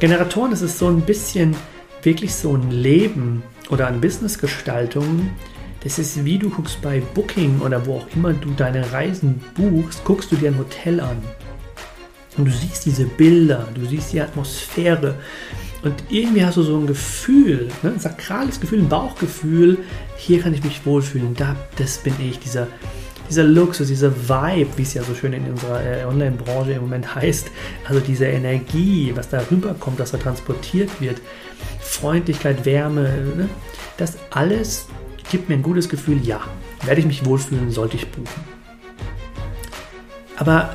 Generatoren ist es so ein bisschen wirklich so ein Leben oder eine Businessgestaltung. Das ist wie du guckst bei Booking oder wo auch immer du deine Reisen buchst, guckst du dir ein Hotel an. Und du siehst diese Bilder, du siehst die Atmosphäre. Und irgendwie hast du so ein Gefühl, ne, ein sakrales Gefühl, ein Bauchgefühl, hier kann ich mich wohlfühlen, da, das bin ich, dieser, dieser Luxus, dieser Vibe, wie es ja so schön in unserer äh, Online-Branche im Moment heißt, also diese Energie, was da rüberkommt, dass da transportiert wird, Freundlichkeit, Wärme, ne? das alles gibt mir ein gutes Gefühl, ja, werde ich mich wohlfühlen, sollte ich buchen. Aber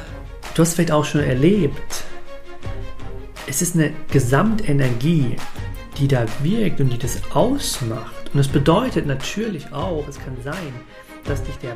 du hast vielleicht auch schon erlebt, es ist eine Gesamtenergie, die da wirkt und die das ausmacht. Und es bedeutet natürlich auch, es kann sein, dass dich der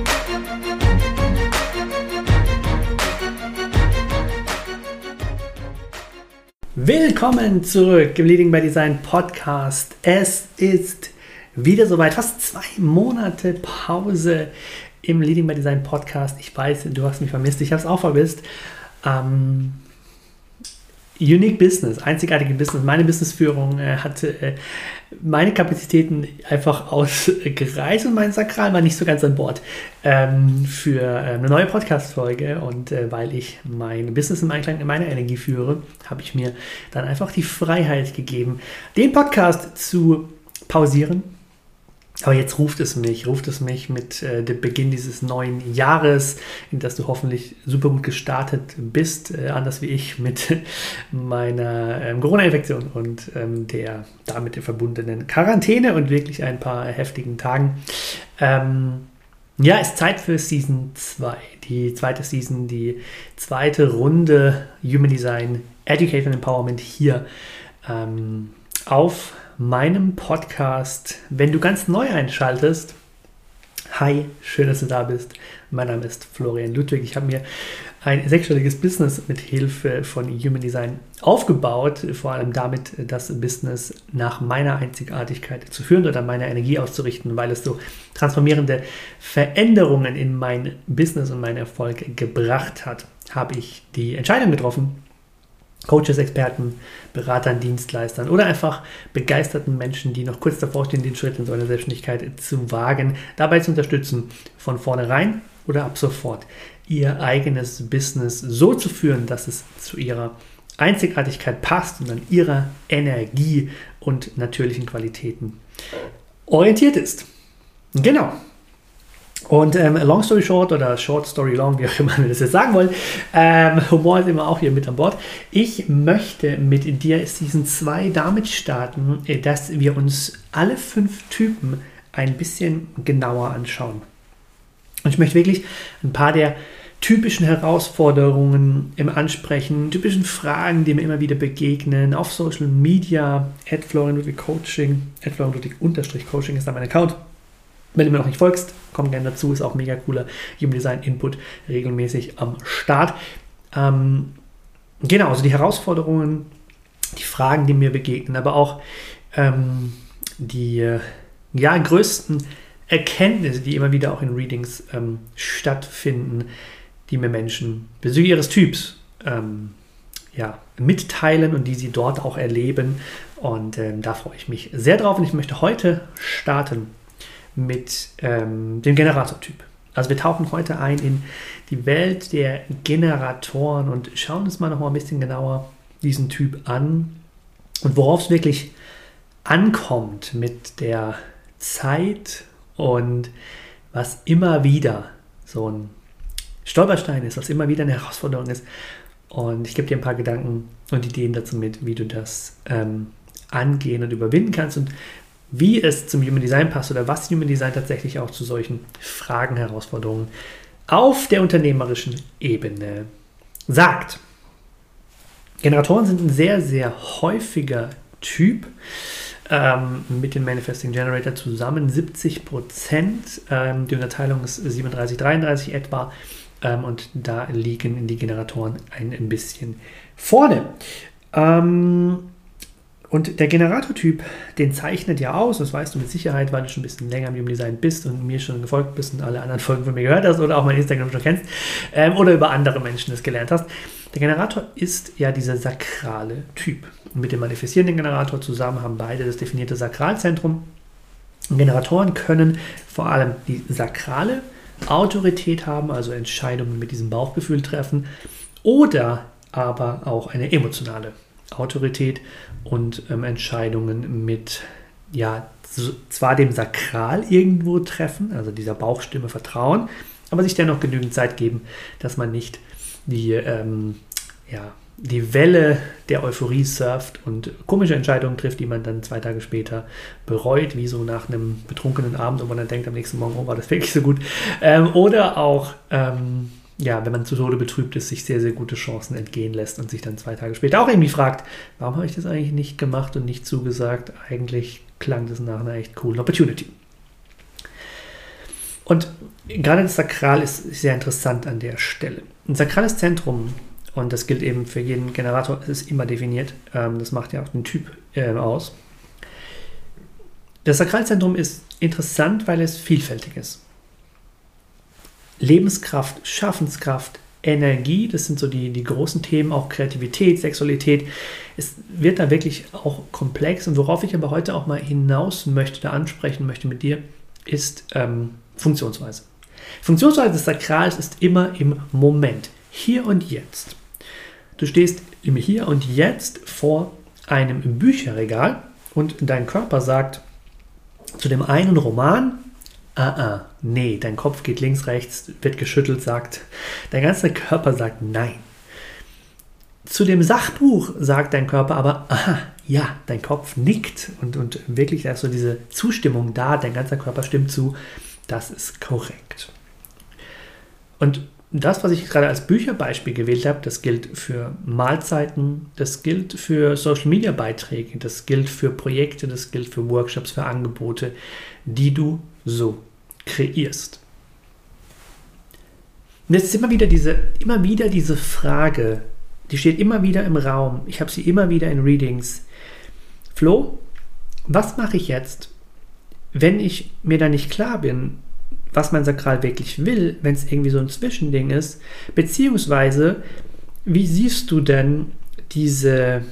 Willkommen zurück im Leading by Design Podcast. Es ist wieder soweit, fast zwei Monate Pause im Leading by Design Podcast. Ich weiß, du hast mich vermisst, ich habe es auch vermisst. Ähm, Unique Business, einzigartige Business. Meine Businessführung äh, hatte äh, meine Kapazitäten einfach ausgereizt und mein Sakral war nicht so ganz an Bord ähm, für äh, eine neue Podcast-Folge. Und äh, weil ich mein Business im Einklang in meiner Energie führe, habe ich mir dann einfach die Freiheit gegeben, den Podcast zu pausieren aber jetzt ruft es mich, ruft es mich mit äh, dem Beginn dieses neuen Jahres, in das du hoffentlich super gut gestartet bist, äh, anders wie ich mit meiner ähm, Corona-Infektion und ähm, der damit verbundenen Quarantäne und wirklich ein paar heftigen Tagen. Ähm, ja, ist Zeit für Season 2, die zweite Season, die zweite Runde Human Design Education Empowerment hier ähm, auf meinem Podcast. Wenn du ganz neu einschaltest, hi, schön, dass du da bist. Mein Name ist Florian Ludwig. Ich habe mir ein sechsstelliges Business mit Hilfe von Human Design aufgebaut, vor allem damit das Business nach meiner Einzigartigkeit zu führen oder meiner Energie auszurichten, weil es so transformierende Veränderungen in mein Business und meinen Erfolg gebracht hat, habe ich die Entscheidung getroffen, Coaches, Experten, Beratern, Dienstleistern oder einfach begeisterten Menschen, die noch kurz davor stehen, den Schritt in so eine Selbstständigkeit zu wagen, dabei zu unterstützen, von vornherein oder ab sofort ihr eigenes Business so zu führen, dass es zu ihrer Einzigartigkeit passt und an ihrer Energie und natürlichen Qualitäten orientiert ist. Genau, und ähm, Long Story Short oder Short Story Long, wie auch immer wir das jetzt sagen wollen, ähm, Humor ist immer auch hier mit an Bord. Ich möchte mit dir Season 2 damit starten, äh, dass wir uns alle fünf Typen ein bisschen genauer anschauen. Und ich möchte wirklich ein paar der typischen Herausforderungen im Ansprechen, typischen Fragen, die mir immer wieder begegnen, auf Social Media, at Florian Coaching, at Florian Coaching ist da mein Account Wenn du mir noch nicht folgst, komm gerne dazu, ist auch mega cooler Human Design Input regelmäßig am Start. Ähm, genau, also die Herausforderungen, die Fragen, die mir begegnen, aber auch ähm, die ja, größten Erkenntnisse, die immer wieder auch in Readings ähm, stattfinden, die mir Menschen bezüglich ihres Typs ähm, ja, mitteilen und die sie dort auch erleben. Und ähm, da freue ich mich sehr drauf. Und ich möchte heute starten mit ähm, dem Generatortyp. Also wir tauchen heute ein in die Welt der Generatoren und schauen uns mal noch mal ein bisschen genauer diesen Typ an und worauf es wirklich ankommt mit der Zeit und was immer wieder so ein Stolperstein ist, was immer wieder eine Herausforderung ist. Und ich gebe dir ein paar Gedanken und Ideen dazu mit, wie du das ähm, angehen und überwinden kannst und wie es zum Human Design passt oder was Human Design tatsächlich auch zu solchen Fragen, Herausforderungen auf der unternehmerischen Ebene sagt. Generatoren sind ein sehr, sehr häufiger Typ ähm, mit dem Manifesting Generator zusammen 70 Prozent. Ähm, die Unterteilung ist 37, 33 etwa. Ähm, und da liegen die Generatoren ein bisschen vorne. Ähm, und der Generatortyp, den zeichnet ja aus, das weißt du mit Sicherheit, weil du schon ein bisschen länger im Design bist und mir schon gefolgt bist und alle anderen Folgen von mir gehört hast oder auch mein Instagram schon kennst ähm, oder über andere Menschen das gelernt hast. Der Generator ist ja dieser sakrale Typ. Und mit dem manifestierenden Generator zusammen haben beide das definierte Sakralzentrum. Und Generatoren können vor allem die sakrale Autorität haben, also Entscheidungen mit diesem Bauchgefühl treffen, oder aber auch eine emotionale Autorität und ähm, Entscheidungen mit, ja, zwar dem Sakral irgendwo treffen, also dieser Bauchstimme vertrauen, aber sich dennoch genügend Zeit geben, dass man nicht die, ähm, ja, die Welle der Euphorie surft und komische Entscheidungen trifft, die man dann zwei Tage später bereut, wie so nach einem betrunkenen Abend und man dann denkt am nächsten Morgen, oh, war das wirklich so gut. Ähm, oder auch ähm, ja, wenn man zu Tode betrübt ist, sich sehr, sehr gute Chancen entgehen lässt und sich dann zwei Tage später auch irgendwie fragt, warum habe ich das eigentlich nicht gemacht und nicht zugesagt? Eigentlich klang das nach einer echt coolen Opportunity. Und gerade das Sakral ist sehr interessant an der Stelle. Ein sakrales Zentrum, und das gilt eben für jeden Generator, es ist immer definiert, ähm, das macht ja auch den Typ äh, aus. Das Sakralzentrum ist interessant, weil es vielfältig ist. Lebenskraft, Schaffenskraft, Energie, das sind so die, die großen Themen, auch Kreativität, Sexualität. Es wird da wirklich auch komplex und worauf ich aber heute auch mal hinaus möchte, da ansprechen möchte mit dir, ist ähm, Funktionsweise. Funktionsweise des Sakrals ist immer im Moment, hier und jetzt. Du stehst im Hier und Jetzt vor einem Bücherregal und dein Körper sagt zu dem einen Roman, ah, ah, nee, dein Kopf geht links, rechts, wird geschüttelt, sagt, dein ganzer Körper sagt nein. Zu dem Sachbuch sagt dein Körper aber, aha, ja, dein Kopf nickt und, und wirklich da so diese Zustimmung da, dein ganzer Körper stimmt zu, das ist korrekt. Und das, was ich gerade als Bücherbeispiel gewählt habe, das gilt für Mahlzeiten, das gilt für Social-Media-Beiträge, das gilt für Projekte, das gilt für Workshops, für Angebote, die du so kreierst. Und jetzt ist immer wieder diese, immer wieder diese Frage, die steht immer wieder im Raum. Ich habe sie immer wieder in Readings. Flo, was mache ich jetzt, wenn ich mir da nicht klar bin, was mein Sakral wirklich will, wenn es irgendwie so ein Zwischending ist? Beziehungsweise, wie siehst du denn diese,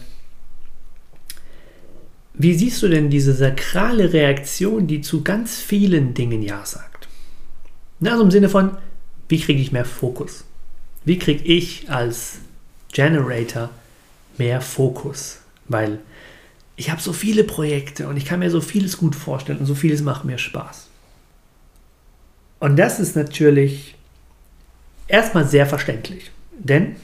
wie siehst du denn diese sakrale Reaktion, die zu ganz vielen Dingen Ja sagt? Also im Sinne von, wie kriege ich mehr Fokus? Wie kriege ich als Generator mehr Fokus? Weil ich habe so viele Projekte und ich kann mir so vieles gut vorstellen und so vieles macht mir Spaß. Und das ist natürlich erstmal sehr verständlich, denn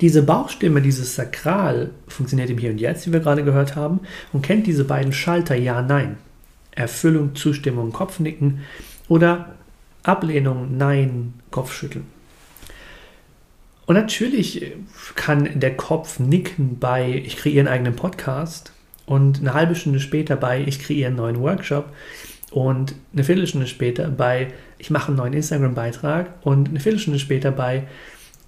diese Bauchstimme, dieses Sakral funktioniert im Hier und Jetzt, wie wir gerade gehört haben, und kennt diese beiden Schalter Ja, Nein. Erfüllung, Zustimmung, Kopfnicken oder Ablehnung, Nein, Kopfschütteln. Und natürlich kann der Kopf nicken bei, ich kreiere einen eigenen Podcast und eine halbe Stunde später bei, ich kreiere einen neuen Workshop und eine Viertelstunde später bei, ich mache einen neuen Instagram-Beitrag und eine Viertelstunde später bei,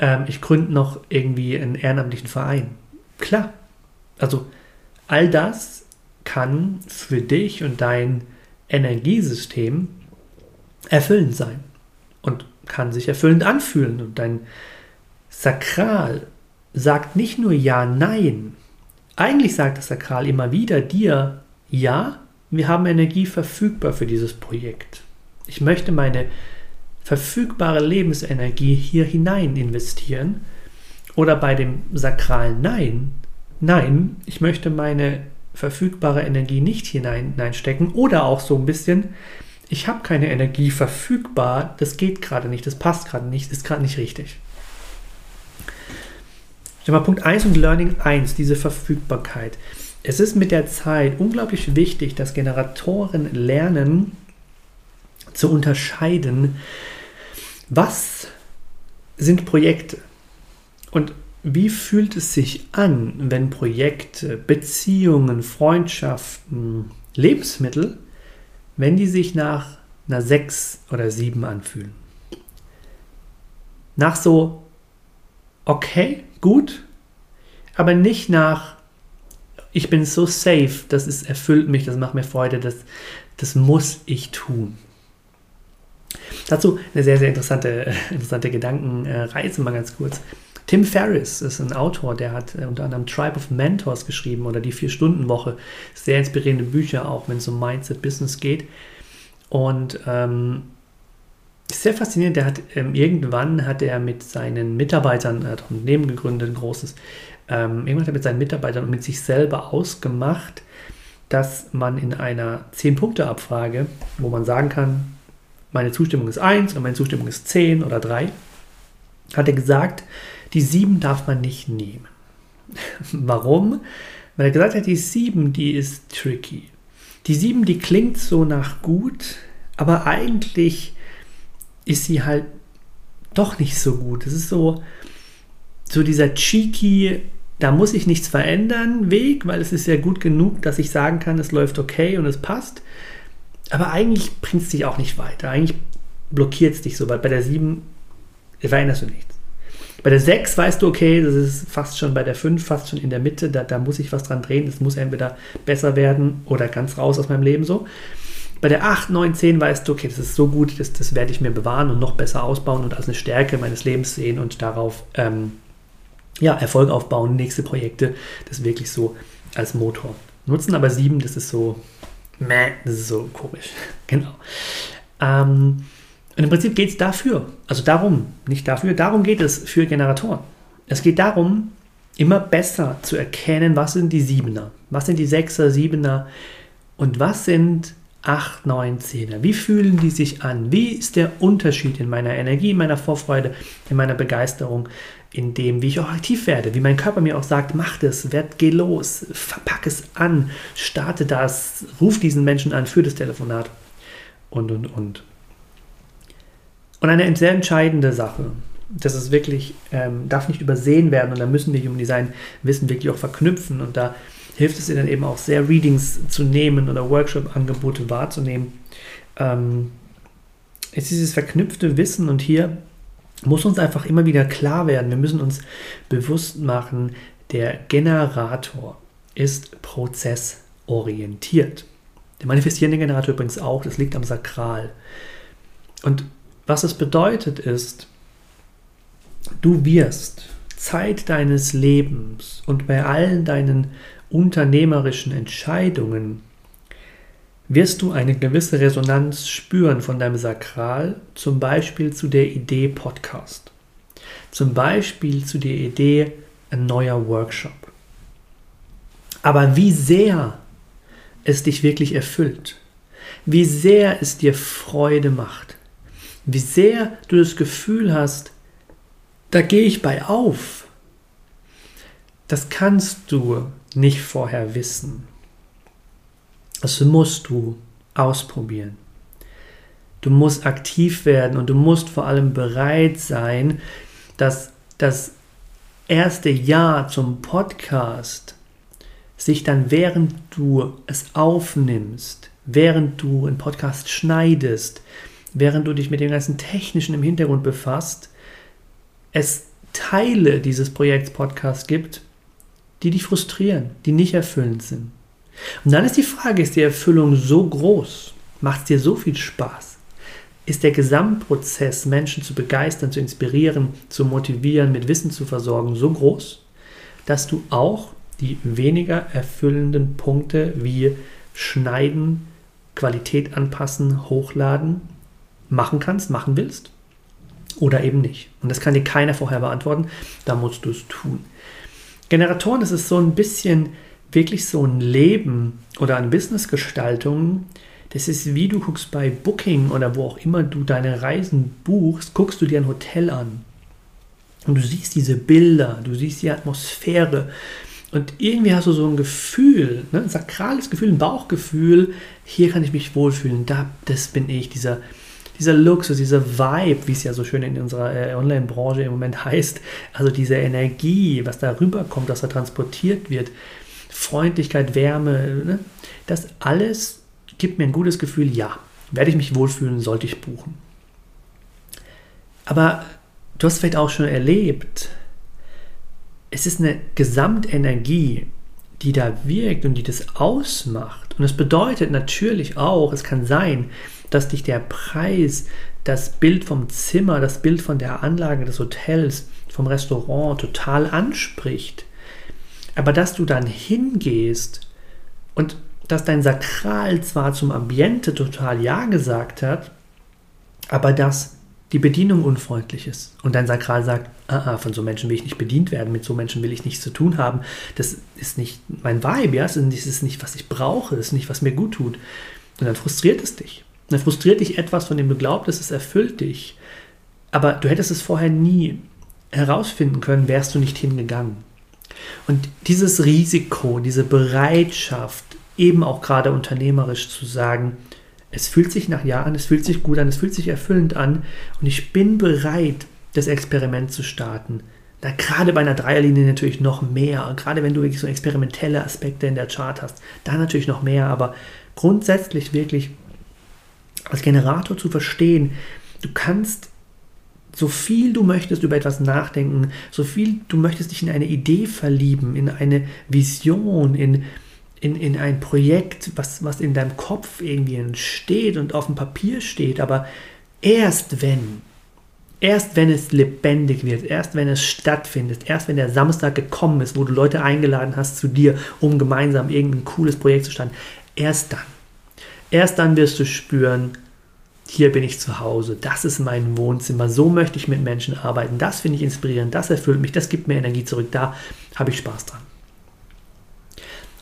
ähm, ich gründe noch irgendwie einen ehrenamtlichen Verein. Klar. Also all das kann für dich und dein Energiesystem erfüllend sein und kann sich erfüllend anfühlen. Und dein Sakral sagt nicht nur Ja, Nein. Eigentlich sagt das Sakral immer wieder dir Ja, wir haben Energie verfügbar für dieses Projekt. Ich möchte meine verfügbare Lebensenergie hier hinein investieren. Oder bei dem sakralen Nein, nein, ich möchte meine verfügbare Energie nicht hineinstecken. Oder auch so ein bisschen, ich habe keine Energie verfügbar, das geht gerade nicht, das passt gerade nicht, ist gerade nicht richtig. Mal Punkt 1 und Learning 1, diese Verfügbarkeit. Es ist mit der Zeit unglaublich wichtig, dass Generatoren lernen zu unterscheiden, was sind Projekte und wie fühlt es sich an, wenn Projekte, Beziehungen, Freundschaften, Lebensmittel, wenn die sich nach einer 6 oder 7 anfühlen? Nach so, okay, gut, aber nicht nach ich bin so safe, das ist, erfüllt mich, das macht mir Freude, das, das muss ich tun. Dazu eine sehr, sehr interessante, äh, interessante Gedankenreise, mal ganz kurz. Tim Ferriss ist ein Autor, der hat äh, unter anderem Tribe of Mentors geschrieben oder die Vier-Stunden-Woche. Sehr inspirierende Bücher, auch wenn es um Mindset, Business geht. Und ähm, sehr faszinierend, der hat ähm, irgendwann hat er mit seinen Mitarbeitern, er hat ein Unternehmen gegründet, ein großes, ähm, irgendwann hat er mit seinen Mitarbeitern und mit sich selber ausgemacht, dass man in einer 10-Punkte-Abfrage, wo man sagen kann, meine Zustimmung ist 1 und meine Zustimmung ist 10 oder 3, hat er gesagt, die 7 darf man nicht nehmen. Warum? Weil er gesagt hat, die 7, die ist tricky. Die 7, die klingt so nach gut, aber eigentlich ist sie halt doch nicht so gut. Es ist so, so dieser cheeky, da muss ich nichts verändern Weg, weil es ist ja gut genug, dass ich sagen kann, es läuft okay und es passt. Aber eigentlich bringt es dich auch nicht weiter. Eigentlich blockiert es dich so, weil bei der 7 veränderst du nichts. Bei der 6 weißt du, okay, das ist fast schon bei der 5, fast schon in der Mitte, da, da muss ich was dran drehen, das muss entweder besser werden oder ganz raus aus meinem Leben so. Bei der 8, 9, 10 weißt du, okay, das ist so gut, das, das werde ich mir bewahren und noch besser ausbauen und als eine Stärke meines Lebens sehen und darauf ähm, ja, Erfolg aufbauen, nächste Projekte, das wirklich so als Motor nutzen. Aber 7, das ist so, meh, so komisch. genau. Ähm, und im Prinzip geht es dafür, also darum, nicht dafür, darum geht es für Generatoren. Es geht darum, immer besser zu erkennen, was sind die Siebener, was sind die Sechser, Siebener und was sind 8, 9, 10er? Wie fühlen die sich an? Wie ist der Unterschied in meiner Energie, in meiner Vorfreude, in meiner Begeisterung, in dem, wie ich auch aktiv werde, wie mein Körper mir auch sagt, mach das, werd, geh los, verpack es an, starte das, ruf diesen Menschen an für das Telefonat und, und, und. Und eine sehr entscheidende Sache, das ist wirklich, ähm, darf nicht übersehen werden und da müssen wir Human Design Wissen wirklich auch verknüpfen und da hilft es dir dann eben auch sehr, Readings zu nehmen oder Workshop-Angebote wahrzunehmen. Ähm, ist dieses verknüpfte Wissen und hier muss uns einfach immer wieder klar werden, wir müssen uns bewusst machen, der Generator ist prozessorientiert. Der manifestierende Generator übrigens auch, das liegt am Sakral. Und was es bedeutet ist, du wirst Zeit deines Lebens und bei allen deinen unternehmerischen Entscheidungen wirst du eine gewisse Resonanz spüren von deinem Sakral, zum Beispiel zu der Idee Podcast, zum Beispiel zu der Idee ein neuer Workshop. Aber wie sehr es dich wirklich erfüllt, wie sehr es dir Freude macht, wie sehr du das Gefühl hast, da gehe ich bei auf, das kannst du nicht vorher wissen. Das musst du ausprobieren. Du musst aktiv werden und du musst vor allem bereit sein, dass das erste Jahr zum Podcast sich dann, während du es aufnimmst, während du einen Podcast schneidest, während du dich mit dem ganzen Technischen im Hintergrund befasst, es Teile dieses Projekts Podcast gibt, die dich frustrieren, die nicht erfüllend sind. Und dann ist die Frage, ist die Erfüllung so groß? Macht es dir so viel Spaß? Ist der Gesamtprozess, Menschen zu begeistern, zu inspirieren, zu motivieren, mit Wissen zu versorgen, so groß, dass du auch die weniger erfüllenden Punkte wie Schneiden, Qualität anpassen, hochladen machen kannst, machen willst? Oder eben nicht. Und das kann dir keiner vorher beantworten, da musst du es tun. Generatoren, das ist so ein bisschen wirklich so ein Leben oder eine Businessgestaltung. Das ist wie du guckst bei Booking oder wo auch immer du deine Reisen buchst, guckst du dir ein Hotel an. Und du siehst diese Bilder, du siehst die Atmosphäre. Und irgendwie hast du so ein Gefühl, ne, ein sakrales Gefühl, ein Bauchgefühl, hier kann ich mich wohlfühlen, da, das bin ich, dieser, dieser Luxus, dieser Vibe, wie es ja so schön in unserer äh, Online-Branche im Moment heißt, also diese Energie, was da rüberkommt, was da transportiert wird, Freundlichkeit, Wärme, ne, das alles gibt mir ein gutes Gefühl, ja, werde ich mich wohlfühlen, sollte ich buchen. Aber du hast vielleicht auch schon erlebt, es ist eine Gesamtenergie, die da wirkt und die das ausmacht. Und es bedeutet natürlich auch, es kann sein, dass dich der Preis, das Bild vom Zimmer, das Bild von der Anlage des Hotels, vom Restaurant total anspricht. Aber dass du dann hingehst und dass dein Sakral zwar zum Ambiente total Ja gesagt hat, aber dass die Bedienung unfreundlich ist und dein Sakral sagt, ah, ah, von so Menschen will ich nicht bedient werden, mit so Menschen will ich nichts zu tun haben, das ist nicht mein Vibe, ja, das ist nicht, was ich brauche, das ist nicht, was mir gut tut. Und dann frustriert es dich. Und dann frustriert dich etwas, von dem du glaubst, es erfüllt dich. Aber du hättest es vorher nie herausfinden können, wärst du nicht hingegangen. Und dieses Risiko, diese Bereitschaft, eben auch gerade unternehmerisch zu sagen, es fühlt sich nach Ja an, es fühlt sich gut an, es fühlt sich erfüllend an und ich bin bereit, das Experiment zu starten. Da gerade bei einer Dreierlinie natürlich noch mehr, gerade wenn du wirklich so experimentelle Aspekte in der Chart hast, da natürlich noch mehr, aber grundsätzlich wirklich als Generator zu verstehen, du kannst so viel du möchtest über etwas nachdenken, so viel du möchtest dich in eine Idee verlieben, in eine Vision, in in, in ein Projekt, was, was in deinem Kopf irgendwie entsteht und auf dem Papier steht, aber erst wenn, erst wenn es lebendig wird, erst wenn es stattfindet, erst wenn der Samstag gekommen ist, wo du Leute eingeladen hast zu dir, um gemeinsam irgendein cooles Projekt zu starten, erst dann, erst dann wirst du spüren, hier bin ich zu Hause, das ist mein Wohnzimmer, so möchte ich mit Menschen arbeiten, das finde ich inspirierend, das erfüllt mich, das gibt mir Energie zurück, da habe ich Spaß dran.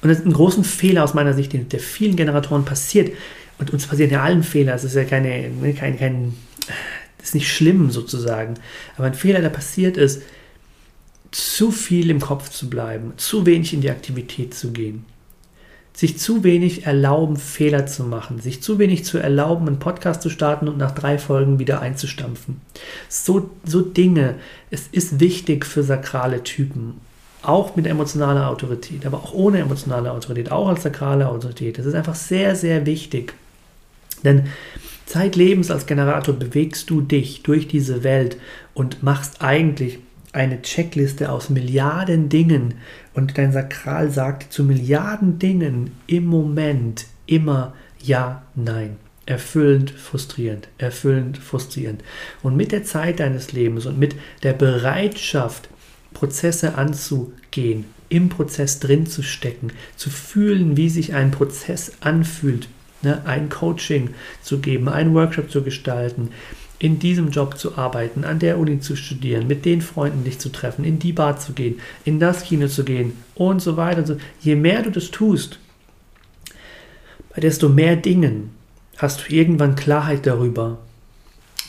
Und das ist ein großen Fehler aus meiner Sicht, der vielen Generatoren passiert. Und uns passieren ja allen Fehler. Es ist ja keine, ne, kein, kein, ist nicht schlimm sozusagen. Aber ein Fehler, der passiert ist, zu viel im Kopf zu bleiben, zu wenig in die Aktivität zu gehen, sich zu wenig erlauben, Fehler zu machen, sich zu wenig zu erlauben, einen Podcast zu starten und nach drei Folgen wieder einzustampfen. So, so Dinge. Es ist wichtig für sakrale Typen auch mit emotionaler Autorität, aber auch ohne emotionale Autorität, auch als sakrale Autorität. Das ist einfach sehr, sehr wichtig. Denn zeitlebens als Generator bewegst du dich durch diese Welt und machst eigentlich eine Checkliste aus Milliarden Dingen und dein Sakral sagt zu Milliarden Dingen im Moment immer ja, nein. Erfüllend, frustrierend, erfüllend, frustrierend. Und mit der Zeit deines Lebens und mit der Bereitschaft, Prozesse anzugehen, im Prozess drin zu stecken, zu fühlen, wie sich ein Prozess anfühlt, ne, ein Coaching zu geben, einen Workshop zu gestalten, in diesem Job zu arbeiten, an der Uni zu studieren, mit den Freunden dich zu treffen, in die Bar zu gehen, in das Kino zu gehen und so weiter. Und so. Je mehr du das tust, bei desto mehr Dingen hast du irgendwann Klarheit darüber.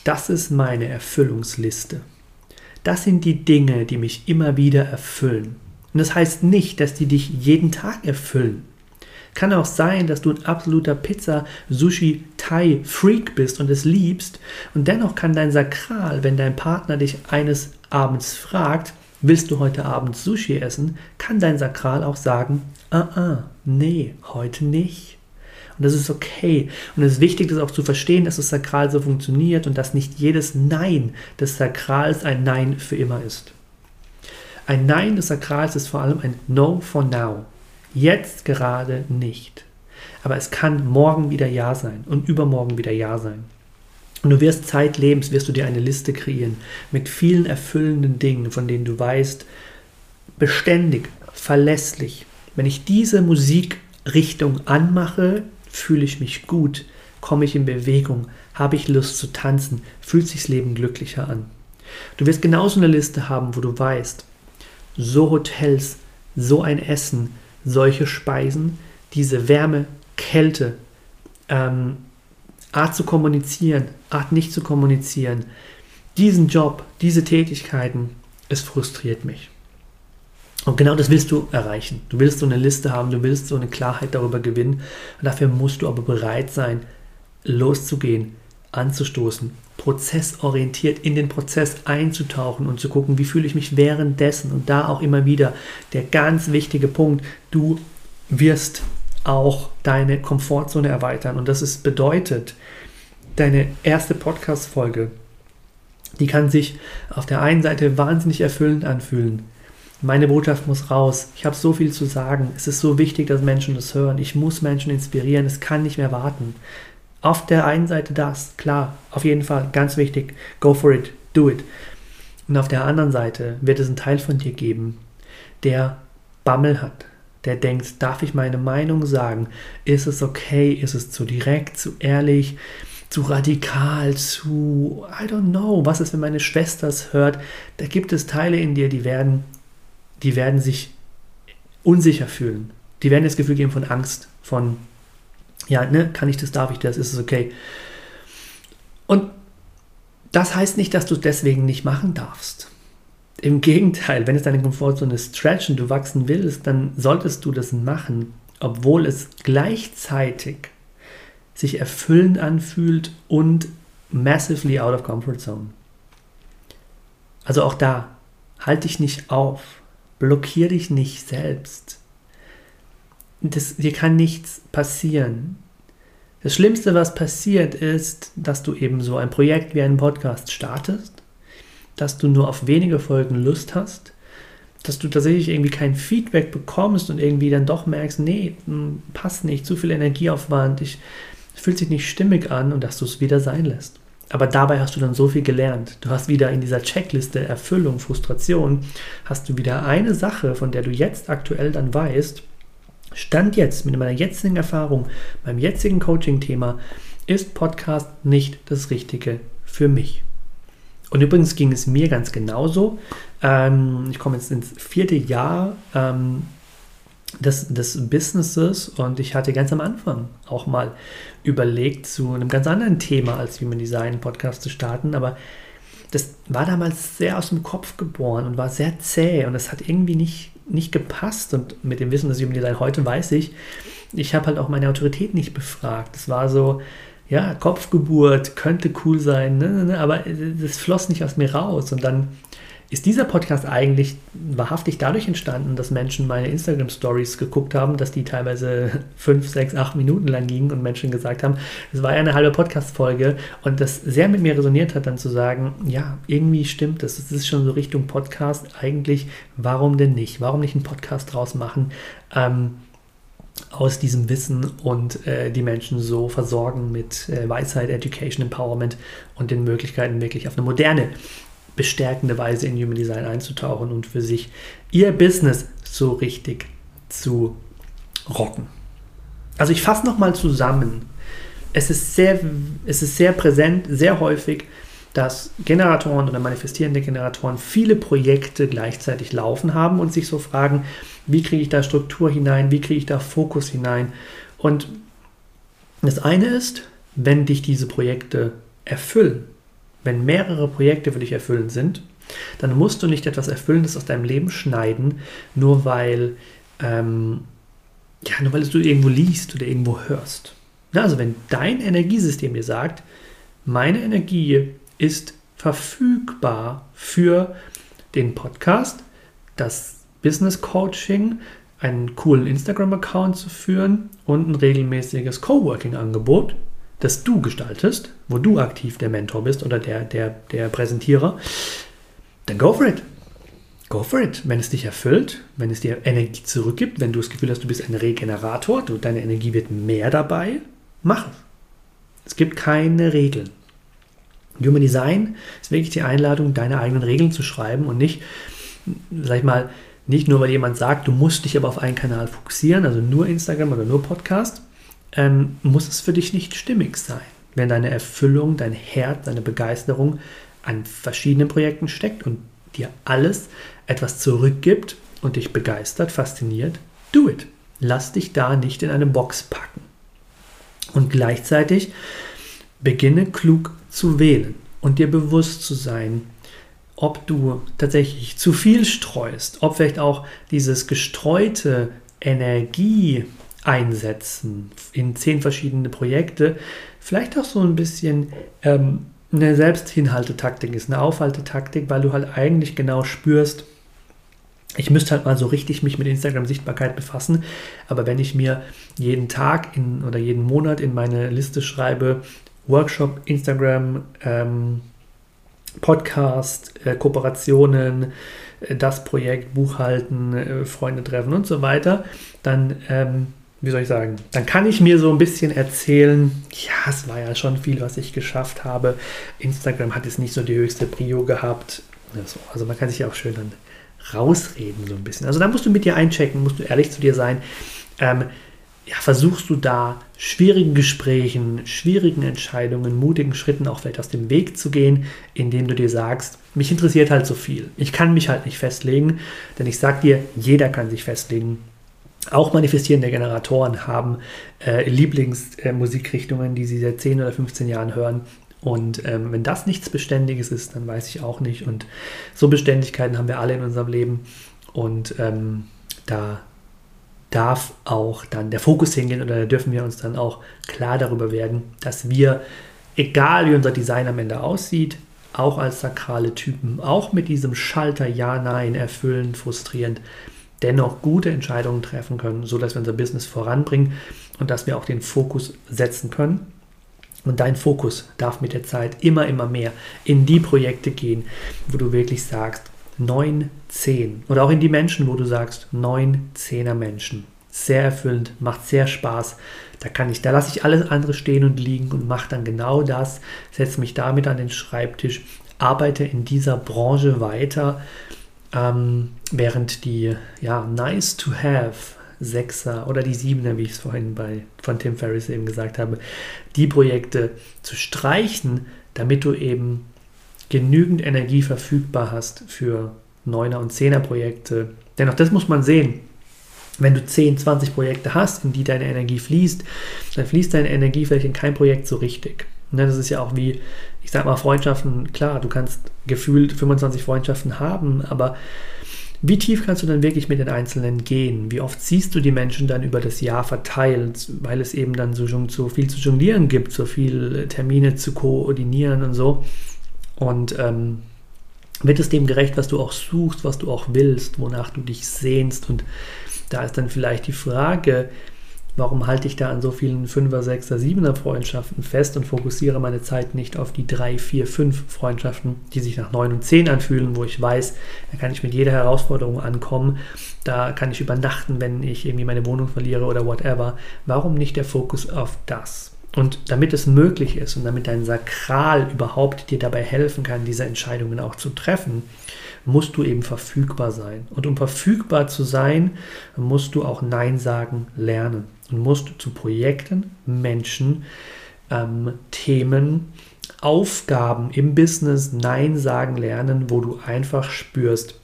Das ist meine Erfüllungsliste. Das sind die Dinge, die mich immer wieder erfüllen. Und das heißt nicht, dass die dich jeden Tag erfüllen. Kann auch sein, dass du ein absoluter Pizza, Sushi, Thai Freak bist und es liebst. Und dennoch kann dein Sakral, wenn dein Partner dich eines Abends fragt, willst du heute Abend Sushi essen, kann dein Sakral auch sagen, ah, ah, nee, heute nicht. Und das ist okay. Und es ist wichtig, das auch zu verstehen, dass das Sakral so funktioniert und dass nicht jedes Nein des Sakrals ein Nein für immer ist. Ein Nein des Sakrals ist vor allem ein No for now. Jetzt gerade nicht. Aber es kann morgen wieder Ja sein und übermorgen wieder Ja sein. Und du wirst zeitlebens, wirst du dir eine Liste kreieren mit vielen erfüllenden Dingen, von denen du weißt, beständig, verlässlich. Wenn ich diese Musikrichtung anmache, fühle ich mich gut, komme ich in Bewegung, habe ich Lust zu tanzen, fühlt sich das Leben glücklicher an. Du wirst genauso eine Liste haben, wo du weißt, so Hotels, so ein Essen, solche Speisen, diese Wärme, Kälte, ähm, Art zu kommunizieren, Art nicht zu kommunizieren, diesen Job, diese Tätigkeiten, es frustriert mich. Und genau das willst du erreichen. Du willst so eine Liste haben, du willst so eine Klarheit darüber gewinnen. Und dafür musst du aber bereit sein, loszugehen, anzustoßen, prozessorientiert in den Prozess einzutauchen und zu gucken, wie fühle ich mich währenddessen. Und da auch immer wieder der ganz wichtige Punkt, du wirst auch deine Komfortzone erweitern. Und das ist bedeutet, deine erste Podcast-Folge, die kann sich auf der einen Seite wahnsinnig erfüllend anfühlen meine Botschaft muss raus. Ich habe so viel zu sagen. Es ist so wichtig, dass Menschen das hören. Ich muss Menschen inspirieren. Es kann nicht mehr warten. Auf der einen Seite das, klar, auf jeden Fall, ganz wichtig. Go for it, do it. Und auf der anderen Seite wird es einen Teil von dir geben, der Bammel hat, der denkt, darf ich meine Meinung sagen? Ist es okay? Ist es zu direkt, zu ehrlich, zu radikal, zu, I don't know, was ist, wenn meine Schwester es hört? Da gibt es Teile in dir, die werden die werden sich unsicher fühlen. Die werden das Gefühl geben von Angst, von, ja, ne, kann ich das, darf ich das, ist es okay. Und das heißt nicht, dass du es deswegen nicht machen darfst. Im Gegenteil, wenn es deine Komfortzone stretchen, du wachsen willst, dann solltest du das machen, obwohl es gleichzeitig sich erfüllend anfühlt und massively out of comfort zone. Also auch da, halte dich nicht auf. Blockier dich nicht selbst. Das, dir kann nichts passieren. Das Schlimmste, was passiert, ist, dass du eben so ein Projekt wie einen Podcast startest, dass du nur auf wenige Folgen Lust hast, dass du tatsächlich irgendwie kein Feedback bekommst und irgendwie dann doch merkst, nee, hm, passt nicht, zu viel Energieaufwand, ich, es fühlt sich nicht stimmig an und dass du es wieder sein lässt. Aber dabei hast du dann so viel gelernt. Du hast wieder in dieser Checkliste Erfüllung, Frustration, hast du wieder eine Sache, von der du jetzt aktuell dann weißt, Stand jetzt mit meiner jetzigen Erfahrung, meinem jetzigen Coaching-Thema, ist Podcast nicht das Richtige für mich. Und übrigens ging es mir ganz genauso. Ähm, ich komme jetzt ins vierte Jahr ähm, des, des Businesses und ich hatte ganz am Anfang auch mal überlegt, zu einem ganz anderen Thema als Human Design Podcast zu starten, aber das war damals sehr aus dem Kopf geboren und war sehr zäh und es hat irgendwie nicht, nicht gepasst und mit dem Wissen des Human Design heute weiß ich, ich habe halt auch meine Autorität nicht befragt. Es war so, ja, Kopfgeburt könnte cool sein, ne, ne, ne aber das floss nicht aus mir raus und dann ist dieser Podcast eigentlich wahrhaftig dadurch entstanden, dass Menschen meine Instagram-Stories geguckt haben, dass die teilweise fünf, sechs, acht Minuten lang gingen und Menschen gesagt haben, es war ja eine halbe Podcast-Folge und das sehr mit mir resoniert hat, dann zu sagen, ja, irgendwie stimmt das, es ist schon so Richtung Podcast, eigentlich, warum denn nicht? Warum nicht einen Podcast draus machen? Ähm, aus diesem Wissen und äh, die Menschen so versorgen mit äh, Weisheit, Education, Empowerment und den Möglichkeiten, wirklich auf eine moderne bestärkende Weise in Human Design einzutauchen und für sich ihr Business so richtig zu rocken. Also ich fasse nochmal zusammen. Es ist, sehr, es ist sehr präsent, sehr häufig, dass Generatoren oder manifestierende Generatoren viele Projekte gleichzeitig laufen haben und sich so fragen, wie kriege ich da Struktur hinein, wie kriege ich da Fokus hinein. Und das eine ist, wenn dich diese Projekte erfüllen, wenn mehrere Projekte für dich erfüllend sind, dann musst du nicht etwas Erfüllendes aus deinem Leben schneiden, nur weil, ähm, ja, nur weil du irgendwo liest oder irgendwo hörst. Also wenn dein Energiesystem dir sagt, meine Energie ist verfügbar für den Podcast, das Business Coaching, einen coolen Instagram-Account zu führen und ein regelmäßiges Coworking-Angebot, das du gestaltest, wo du aktiv der Mentor bist oder der, der, der Präsentierer, dann go for it. Go for it. Wenn es dich erfüllt, wenn es dir Energie zurückgibt, wenn du das Gefühl hast, du bist ein Regenerator, du, deine Energie wird mehr dabei, mach es. Es gibt keine Regeln. Human Design ist wirklich die Einladung, deine eigenen Regeln zu schreiben und nicht, sag ich mal, nicht nur, weil jemand sagt, du musst dich aber auf einen Kanal fokussieren, also nur Instagram oder nur Podcast, ähm, muss es für dich nicht stimmig sein. Wenn deine Erfüllung, dein Herz, deine Begeisterung an verschiedenen Projekten steckt und dir alles etwas zurückgibt und dich begeistert, fasziniert, do it. Lass dich da nicht in eine Box packen. Und gleichzeitig beginne klug zu wählen und dir bewusst zu sein, ob du tatsächlich zu viel streust, ob vielleicht auch dieses gestreute Energie einsetzen in zehn verschiedene Projekte. Vielleicht auch so ein bisschen ähm, eine Selbsthinhaltetaktik ist, eine Aufhaltetaktik, weil du halt eigentlich genau spürst, ich müsste halt mal so richtig mich mit Instagram-Sichtbarkeit befassen, aber wenn ich mir jeden Tag in, oder jeden Monat in meine Liste schreibe, Workshop, Instagram, ähm, Podcast, äh, Kooperationen, äh, das Projekt, Buchhalten, äh, Freunde treffen und so weiter, dann, ähm, wie soll ich sagen, dann kann ich mir so ein bisschen erzählen, ja, es war ja schon viel, was ich geschafft habe. Instagram hat jetzt nicht so die höchste Prio gehabt. Also, man kann sich ja auch schön dann rausreden so ein bisschen. Also da musst du mit dir einchecken, musst du ehrlich zu dir sein. Ähm, ja, versuchst du da schwierigen Gesprächen, schwierigen Entscheidungen, mutigen Schritten auch vielleicht aus dem Weg zu gehen, indem du dir sagst, mich interessiert halt so viel. Ich kann mich halt nicht festlegen, denn ich sag dir, jeder kann sich festlegen. Auch manifestierende Generatoren haben äh, Lieblingsmusikrichtungen, äh, die sie seit 10 oder 15 Jahren hören. Und ähm, wenn das nichts Beständiges ist, dann weiß ich auch nicht. Und so Beständigkeiten haben wir alle in unserem Leben. Und ähm, da darf auch dann der Fokus hingehen oder da dürfen wir uns dann auch klar darüber werden, dass wir, egal wie unser Design am Ende aussieht, auch als sakrale Typen, auch mit diesem Schalter Ja, Nein, erfüllend, frustrierend, dennoch gute Entscheidungen treffen können, sodass wir unser Business voranbringen und dass wir auch den Fokus setzen können. Und dein Fokus darf mit der Zeit immer, immer mehr in die Projekte gehen, wo du wirklich sagst, 9, 10. Oder auch in die Menschen, wo du sagst, 9, 10er Menschen. Sehr erfüllend, macht sehr Spaß. Da kann ich, da lasse ich alles andere stehen und liegen und mache dann genau das, setze mich damit an den Schreibtisch, arbeite in dieser Branche weiter, ähm, während die ja, nice to have Sechser oder die Siebener, wie ich es vorhin bei, von Tim Ferriss eben gesagt habe, die Projekte zu streichen, damit du eben genügend Energie verfügbar hast für 9er und 10er Projekte. Denn auch das muss man sehen. Wenn du 10, 20 Projekte hast, in die deine Energie fließt, dann fließt deine Energie vielleicht in kein Projekt so richtig. Ne, das ist ja auch wie, ich sag mal, Freundschaften. Klar, du kannst gefühlt 25 Freundschaften haben, aber wie tief kannst du dann wirklich mit den Einzelnen gehen? Wie oft siehst du die Menschen dann über das Jahr verteilt, weil es eben dann so, so viel zu jonglieren gibt, so viele Termine zu koordinieren und so? Und ähm, wird es dem gerecht, was du auch suchst, was du auch willst, wonach du dich sehnst. Und da ist dann vielleicht die Frage, warum halte ich da an so vielen 5er, 6er, 7er Freundschaften fest und fokussiere meine Zeit nicht auf die 3, 4, 5 Freundschaften, die sich nach 9 und 10 anfühlen, wo ich weiß, da kann ich mit jeder Herausforderung ankommen, da kann ich übernachten, wenn ich irgendwie meine Wohnung verliere oder whatever. Warum nicht der Fokus auf das? Und damit es möglich ist und damit dein Sakral überhaupt dir dabei helfen kann, diese Entscheidungen auch zu treffen, musst du eben verfügbar sein. Und um verfügbar zu sein, musst du auch Nein sagen lernen und musst zu Projekten, Menschen, ähm, Themen, Aufgaben im Business Nein sagen lernen, wo du einfach spürst,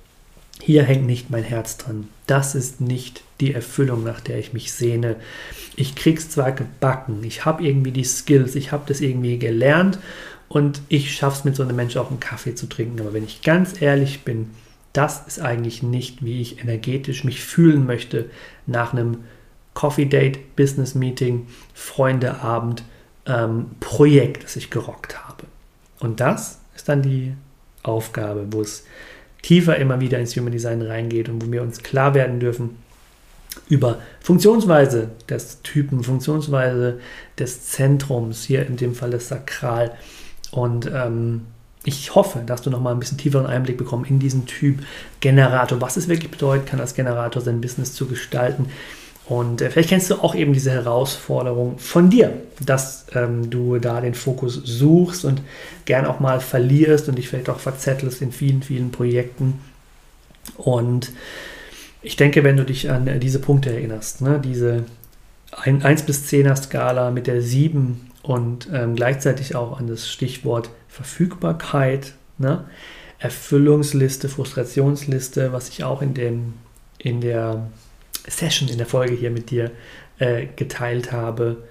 hier hängt nicht mein Herz dran. Das ist nicht die Erfüllung, nach der ich mich sehne. Ich krieg's zwar gebacken, ich habe irgendwie die Skills, ich habe das irgendwie gelernt und ich schaffe es mit so einem Menschen auch einen Kaffee zu trinken. Aber wenn ich ganz ehrlich bin, das ist eigentlich nicht, wie ich energetisch mich fühlen möchte nach einem Coffee Date, Business Meeting, Freundeabend, ähm, Projekt, das ich gerockt habe. Und das ist dann die Aufgabe, wo es tiefer immer wieder ins Human Design reingeht und wo wir uns klar werden dürfen, über Funktionsweise des Typen, Funktionsweise des Zentrums, hier in dem Fall das Sakral. Und ähm, ich hoffe, dass du nochmal ein bisschen tieferen Einblick bekommst in diesen Typ Generator, was es wirklich bedeutet, kann als Generator sein Business zu gestalten. Und äh, vielleicht kennst du auch eben diese Herausforderung von dir, dass ähm, du da den Fokus suchst und gern auch mal verlierst und dich vielleicht auch verzettelst in vielen, vielen Projekten. Und ich denke, wenn du dich an äh, diese Punkte erinnerst, ne, diese 1 bis 10er Skala mit der 7 und ähm, gleichzeitig auch an das Stichwort Verfügbarkeit, ne, Erfüllungsliste, Frustrationsliste, was ich auch in, dem, in der Session, in der Folge hier mit dir äh, geteilt habe.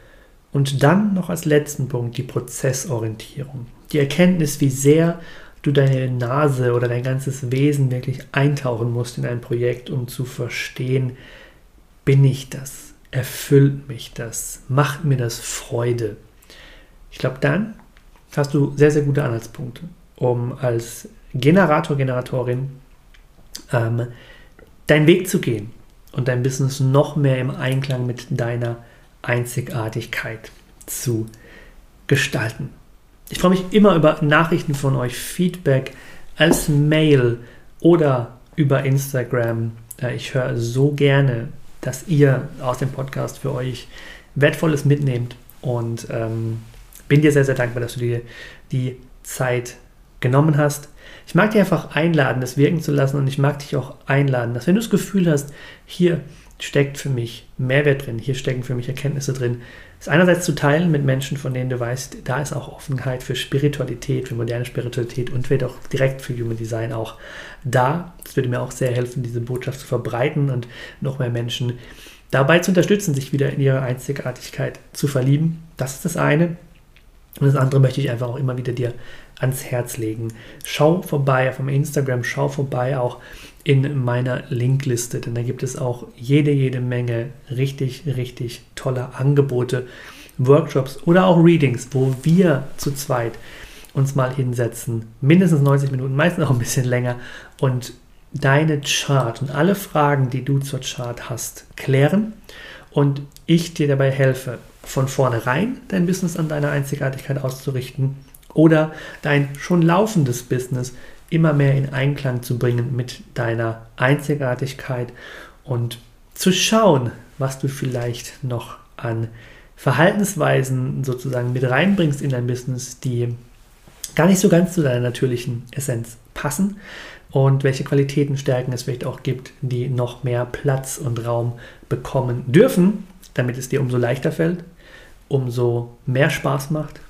Und dann noch als letzten Punkt die Prozessorientierung. Die Erkenntnis, wie sehr du deine Nase oder dein ganzes Wesen wirklich eintauchen musst in ein Projekt, um zu verstehen, bin ich das? Erfüllt mich das? Macht mir das Freude? Ich glaube, dann hast du sehr, sehr gute Anhaltspunkte, um als Generator, Generatorin ähm, deinen Weg zu gehen und dein Business noch mehr im Einklang mit deiner Einzigartigkeit zu gestalten. Ich freue mich immer über Nachrichten von euch, Feedback als Mail oder über Instagram. Äh, ich höre so gerne, dass ihr aus dem Podcast für euch Wertvolles mitnehmt und ähm, bin dir sehr, sehr dankbar, dass du dir die Zeit genommen hast. Ich mag dich einfach einladen, das wirken zu lassen und ich mag dich auch einladen, dass wenn du das Gefühl hast, hier steckt für mich Mehrwert drin, hier stecken für mich Erkenntnisse drin, ist einerseits zu teilen mit Menschen, von denen du weißt, da ist auch Offenheit für Spiritualität, für moderne Spiritualität und wird auch direkt für Human Design auch da. Das würde mir auch sehr helfen, diese Botschaft zu verbreiten und noch mehr Menschen dabei zu unterstützen, sich wieder in ihre Einzigartigkeit zu verlieben. Das ist das eine. Und das andere möchte ich einfach auch immer wieder dir ans Herz legen. Schau vorbei auf meinem Instagram, schau vorbei auch in meiner Linkliste, denn da gibt es auch jede, jede Menge richtig, richtig tolle Angebote, Workshops oder auch Readings, wo wir zu zweit uns mal hinsetzen, mindestens 90 Minuten, meistens auch ein bisschen länger. Und deine Chart und alle Fragen, die du zur Chart hast, klären. Und ich dir dabei helfe, von vornherein dein Business an deiner Einzigartigkeit auszurichten oder dein schon laufendes Business immer mehr in Einklang zu bringen mit deiner Einzigartigkeit und zu schauen, was du vielleicht noch an Verhaltensweisen sozusagen mit reinbringst in dein Business, die gar nicht so ganz zu deiner natürlichen Essenz passen und welche Qualitäten, Stärken es vielleicht auch gibt, die noch mehr Platz und Raum bekommen dürfen, damit es dir umso leichter fällt, umso mehr Spaß macht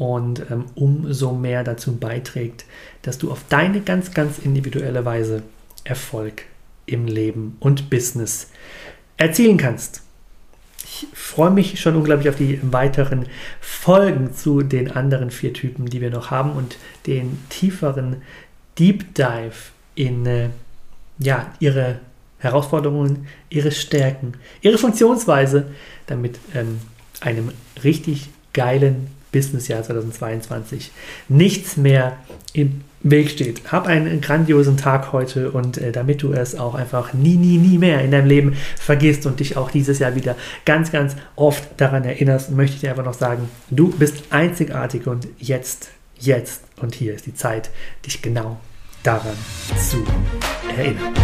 und ähm, umso mehr dazu beiträgt, dass du auf deine ganz, ganz individuelle Weise Erfolg im Leben und Business erzielen kannst. Ich freue mich schon unglaublich auf die weiteren Folgen zu den anderen vier Typen, die wir noch haben und den tieferen Deep Dive in äh, ja, ihre Herausforderungen, ihre Stärken, ihre Funktionsweise, damit ähm, einem richtig geilen Businessjahr 2022 nichts mehr im Weg steht. Hab einen grandiosen Tag heute und äh, damit du es auch einfach nie, nie, nie mehr in deinem Leben vergisst und dich auch dieses Jahr wieder ganz, ganz oft daran erinnerst, möchte ich dir einfach noch sagen, du bist einzigartig und jetzt, jetzt und hier ist die Zeit, dich genau daran zu erinnern.